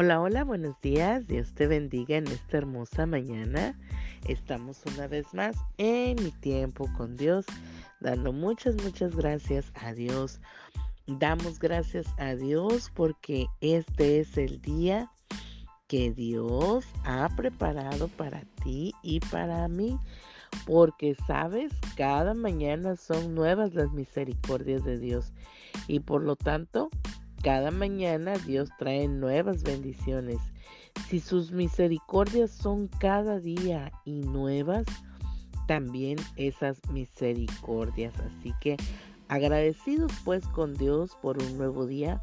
Hola, hola, buenos días. Dios te bendiga en esta hermosa mañana. Estamos una vez más en mi tiempo con Dios, dando muchas, muchas gracias a Dios. Damos gracias a Dios porque este es el día que Dios ha preparado para ti y para mí. Porque sabes, cada mañana son nuevas las misericordias de Dios. Y por lo tanto, cada mañana Dios trae nuevas bendiciones. Si sus misericordias son cada día y nuevas, también esas misericordias. Así que agradecidos pues con Dios por un nuevo día,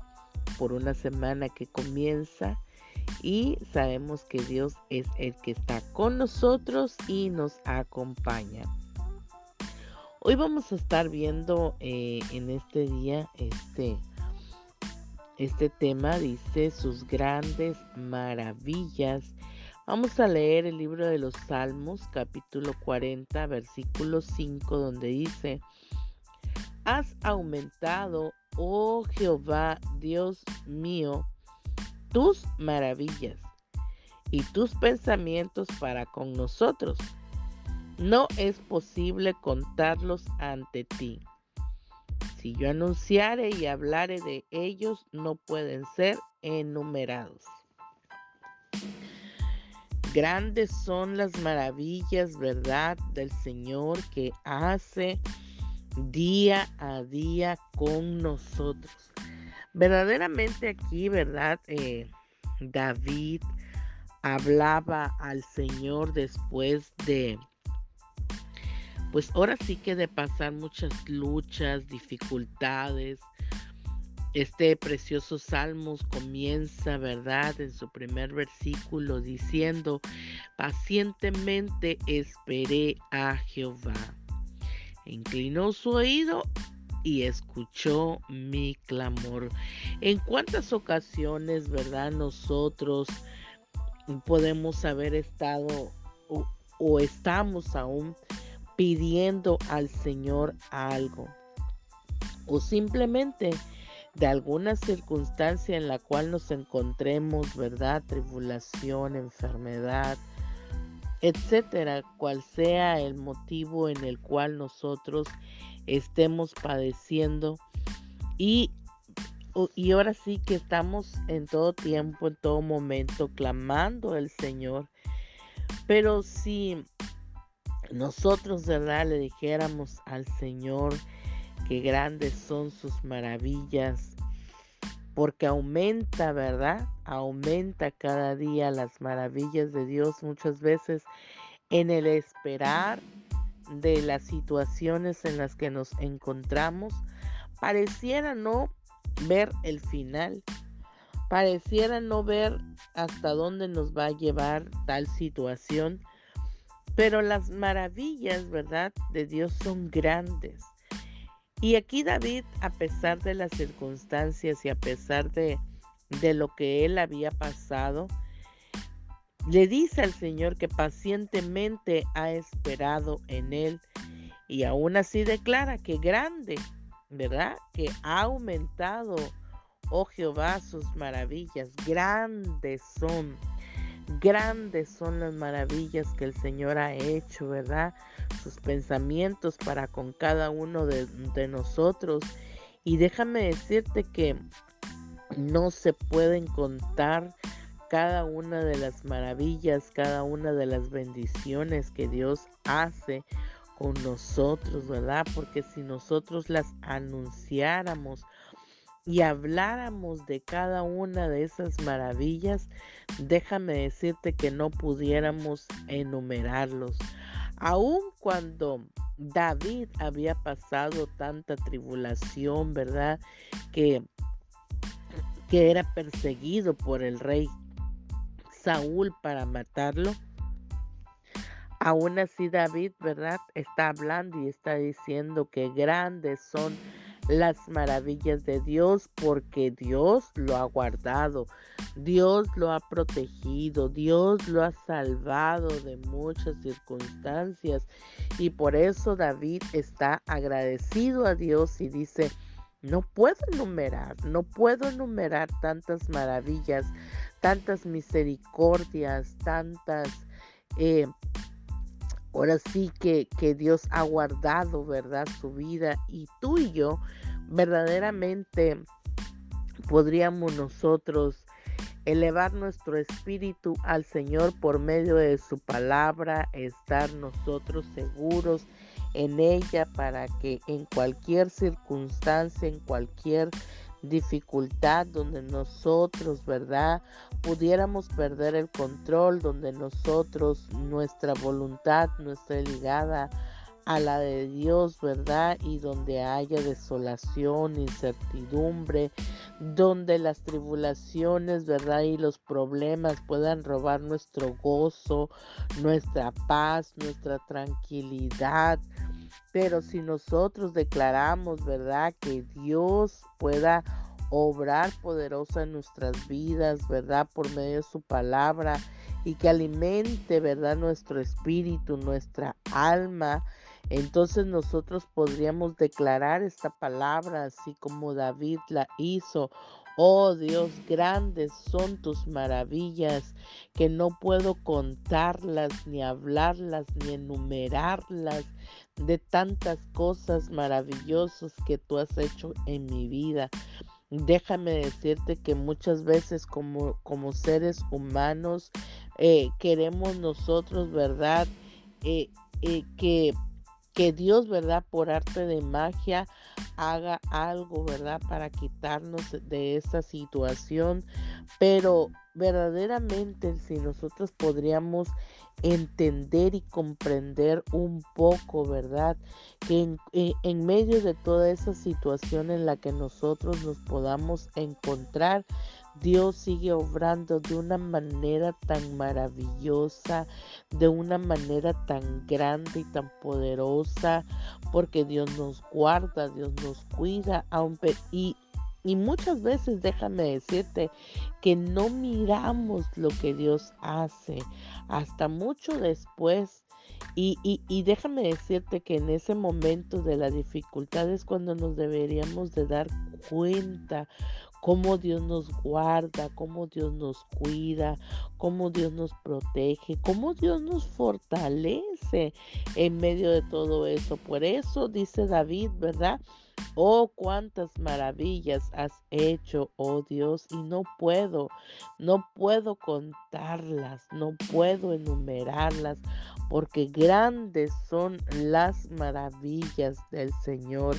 por una semana que comienza y sabemos que Dios es el que está con nosotros y nos acompaña. Hoy vamos a estar viendo eh, en este día este este tema dice sus grandes maravillas. Vamos a leer el libro de los Salmos, capítulo 40, versículo 5, donde dice, Has aumentado, oh Jehová, Dios mío, tus maravillas y tus pensamientos para con nosotros. No es posible contarlos ante ti. Si yo anunciare y hablare de ellos, no pueden ser enumerados. Grandes son las maravillas, ¿verdad?, del Señor que hace día a día con nosotros. Verdaderamente aquí, ¿verdad? Eh, David hablaba al Señor después de pues ahora sí que de pasar muchas luchas, dificultades. Este precioso Salmos comienza, ¿verdad? En su primer versículo diciendo, pacientemente esperé a Jehová. Inclinó su oído y escuchó mi clamor. En cuántas ocasiones, ¿verdad? Nosotros podemos haber estado o, o estamos aún pidiendo al Señor algo o simplemente de alguna circunstancia en la cual nos encontremos, ¿verdad? Tribulación, enfermedad, etcétera, cual sea el motivo en el cual nosotros estemos padeciendo y y ahora sí que estamos en todo tiempo, en todo momento, clamando al Señor. Pero si nosotros, ¿verdad? Le dijéramos al Señor que grandes son sus maravillas, porque aumenta, ¿verdad? Aumenta cada día las maravillas de Dios muchas veces en el esperar de las situaciones en las que nos encontramos. Pareciera no ver el final, pareciera no ver hasta dónde nos va a llevar tal situación pero las maravillas, ¿verdad? De Dios son grandes. Y aquí David, a pesar de las circunstancias y a pesar de, de lo que él había pasado, le dice al Señor que pacientemente ha esperado en él y aún así declara que grande, ¿verdad? Que ha aumentado, oh Jehová, sus maravillas, grandes son Grandes son las maravillas que el Señor ha hecho, ¿verdad? Sus pensamientos para con cada uno de, nosotros. Y déjame decirte que no se pueden contar cada una de las maravillas, cada una de las bendiciones que Dios hace con nosotros, ¿verdad? Porque si nosotros las anunciáramos y habláramos de cada una de esas maravillas, déjame decirte que no pudiéramos enumerarlos. Aun cuando David había pasado tanta tribulación, ¿verdad? Que, que era perseguido por el rey Saúl para matarlo. Aún así David, ¿verdad? Está hablando y está diciendo que grandes son las maravillas de Dios porque Dios lo ha guardado, Dios lo ha protegido, Dios lo ha salvado de muchas circunstancias. Y por eso David está agradecido a Dios y dice, no puedo enumerar, no puedo enumerar tantas maravillas, tantas misericordias, tantas, eh, ahora sí que, que Dios ha guardado, ¿verdad? Su vida y tú y yo verdaderamente podríamos nosotros elevar nuestro espíritu al Señor por medio de su palabra, estar nosotros seguros en ella para que en cualquier circunstancia, en cualquier dificultad donde nosotros, ¿verdad? Pudiéramos perder el control, donde nosotros, nuestra voluntad no esté ligada a la de Dios, ¿verdad? Y donde haya desolación, incertidumbre, donde las tribulaciones, ¿verdad? Y los problemas puedan robar nuestro gozo, nuestra paz, nuestra tranquilidad. Pero si nosotros declaramos, ¿verdad? Que Dios pueda obrar poderosa en nuestras vidas, ¿verdad? Por medio de su palabra y que alimente, ¿verdad? Nuestro espíritu, nuestra alma entonces nosotros podríamos declarar esta palabra así como David la hizo. Oh Dios, grandes son tus maravillas, que no puedo contarlas, ni hablarlas, ni enumerarlas de tantas cosas maravillosas que tú has hecho en mi vida. Déjame decirte que muchas veces como, como seres humanos eh, queremos nosotros, ¿verdad? Eh, eh, que que Dios, ¿verdad? Por arte de magia haga algo, ¿verdad? Para quitarnos de esa situación. Pero verdaderamente si nosotros podríamos entender y comprender un poco, ¿verdad? Que en, eh, en, medio de toda esa situación en la que nosotros nos podamos encontrar, Dios sigue obrando de una manera tan maravillosa, de una manera tan grande y tan poderosa, porque Dios nos guarda, Dios nos cuida, aunque y y muchas veces déjame decirte que no miramos lo que Dios hace hasta mucho después. Y, y, y, déjame decirte que en ese momento de la dificultad es cuando nos deberíamos de dar cuenta cómo Dios nos guarda, cómo Dios nos cuida, cómo Dios nos protege, cómo Dios nos fortalece en medio de todo eso. Por eso dice David, ¿verdad? Oh, cuántas maravillas has hecho, oh Dios, y no puedo, no puedo contarlas, no puedo enumerarlas, porque grandes son las maravillas del Señor.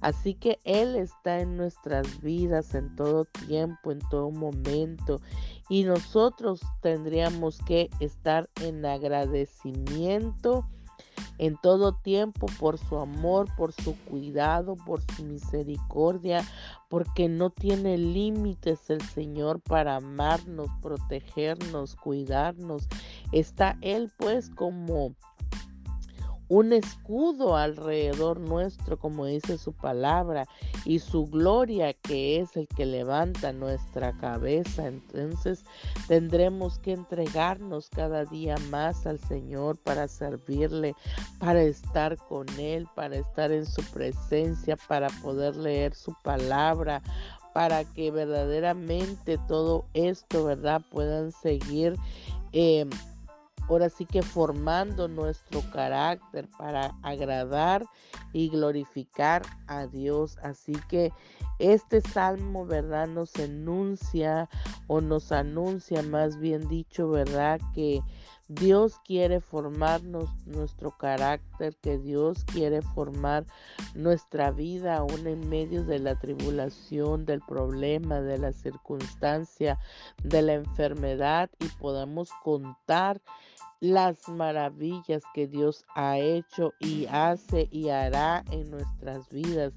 Así que Él está en nuestras vidas en todo tiempo, en todo momento, y nosotros tendríamos que estar en agradecimiento en todo tiempo por su amor, por su cuidado, por su misericordia, porque no tiene límites el Señor para amarnos, protegernos, cuidarnos. Está Él pues como un escudo alrededor nuestro, como dice su palabra, y su gloria que es el que levanta nuestra cabeza. Entonces tendremos que entregarnos cada día más al Señor para servirle, para estar con Él, para estar en su presencia, para poder leer su palabra, para que verdaderamente todo esto, ¿verdad?, puedan seguir. Eh, ahora sí que formando nuestro carácter para agradar y glorificar a Dios. Así que este salmo, ¿verdad? Nos enuncia o nos anuncia, más bien dicho, ¿verdad? Que Dios quiere formarnos nuestro carácter, que Dios quiere formar nuestra vida aún en medio de la tribulación, del problema, de la circunstancia, de la enfermedad y podamos contar las maravillas que Dios ha hecho y hace y hará en nuestras vidas.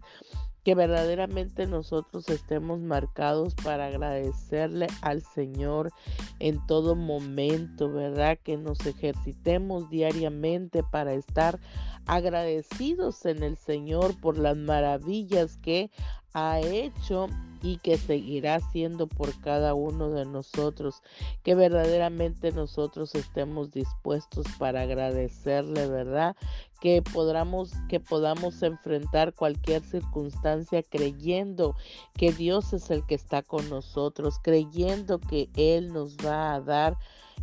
Que verdaderamente nosotros estemos marcados para agradecerle al Señor en todo momento, ¿verdad? Que nos ejercitemos diariamente para estar agradecidos en el Señor por las maravillas que ha hecho y que seguirá haciendo por cada uno de nosotros. Que verdaderamente nosotros estemos dispuestos para agradecerle, ¿verdad? Que podamos, que podamos enfrentar cualquier circunstancia creyendo que Dios es el que está con nosotros, creyendo que Él nos va a dar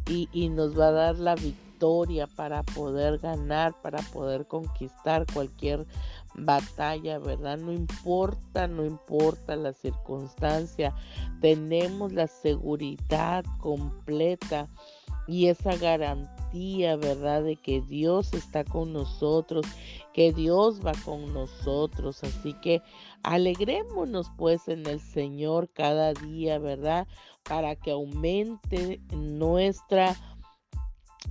y, y nos va a dar la victoria para poder ganar, para poder conquistar cualquier batalla, ¿verdad? No importa, no importa la circunstancia, tenemos la seguridad completa y esa garantía, ¿verdad? De que Dios está con nosotros, que Dios va con nosotros. Así que alegrémonos pues en el Señor cada día, ¿verdad? Para que aumente nuestra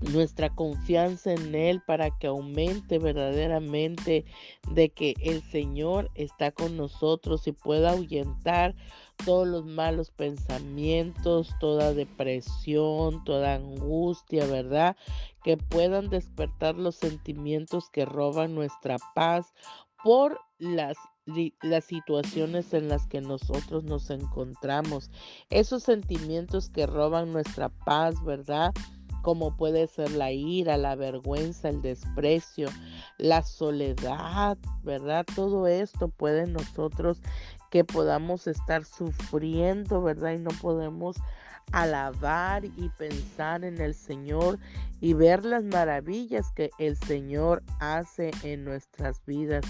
nuestra confianza en Él para que aumente verdaderamente de que el Señor está con nosotros y pueda ahuyentar todos los malos pensamientos, toda depresión, toda angustia, ¿verdad? Que puedan despertar los sentimientos que roban nuestra paz por las las situaciones en las que nosotros nos encontramos, esos sentimientos que roban nuestra paz, ¿verdad? Como puede ser la ira, la vergüenza, el desprecio, la soledad, ¿verdad? Todo esto puede nosotros que podamos estar sufriendo, ¿verdad? Y no podemos alabar y pensar en el Señor y ver las maravillas que el Señor hace en nuestras vidas.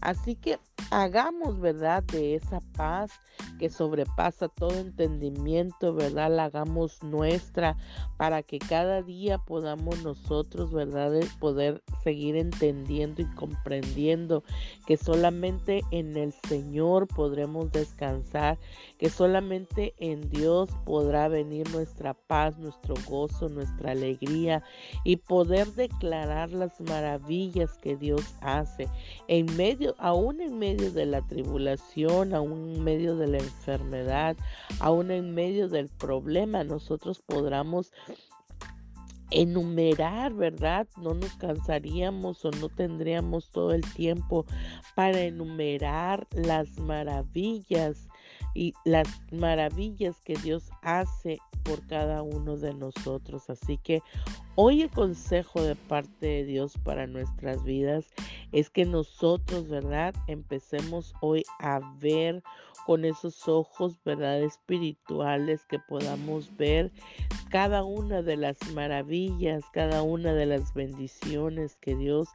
Así que hagamos, ¿verdad? De esa paz que sobrepasa todo entendimiento, ¿verdad? La hagamos nuestra para que cada día podamos nosotros, ¿verdad? Poder seguir entendiendo y comprendiendo que solamente en el Señor podremos descansar, que solamente en Dios podrá venir nuestra paz, nuestro gozo, nuestra alegría y poder declarar las maravillas que Dios hace en medio, aún en medio de la tribulación, aún en medio de la enfermedad, aún en medio del problema, nosotros podamos enumerar, ¿verdad? No nos cansaríamos o no tendríamos todo el tiempo para enumerar las maravillas y las maravillas que Dios hace por cada uno de nosotros. Así que hoy el consejo de parte de Dios para nuestras vidas es que nosotros, ¿verdad? Empecemos hoy a ver con esos ojos, ¿verdad? Espirituales que podamos ver cada una de las maravillas, cada una de las bendiciones que Dios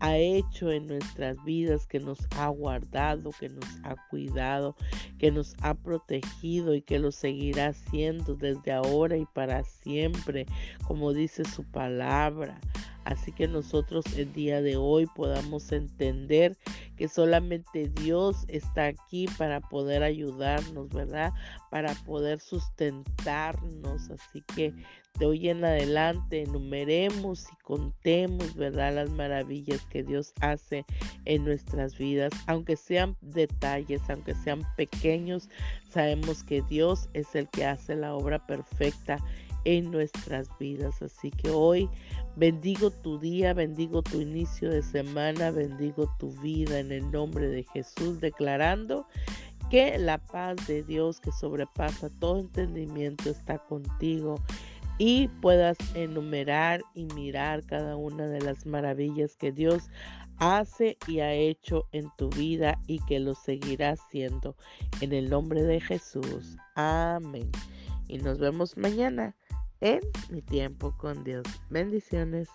ha hecho en nuestras vidas, que nos ha guardado, que nos ha cuidado, que nos ha protegido y que lo seguirá haciendo desde ahora y para siempre, como dice su palabra. Así que nosotros el día de hoy podamos entender que solamente Dios está aquí para poder ayudarnos, ¿verdad? Para poder sustentarnos. Así que de hoy en adelante enumeremos y contemos, ¿verdad? Las maravillas que Dios hace en nuestras vidas. Aunque sean detalles, aunque sean pequeños, sabemos que Dios es el que hace la obra perfecta en nuestras vidas. Así que hoy bendigo tu día, bendigo tu inicio de semana, bendigo tu vida en el nombre de Jesús, declarando que la paz de Dios que sobrepasa todo entendimiento está contigo y puedas enumerar y mirar cada una de las maravillas que Dios hace y ha hecho en tu vida y que lo seguirá haciendo. En el nombre de Jesús. Amén. Y nos vemos mañana en mi tiempo con Dios. Bendiciones.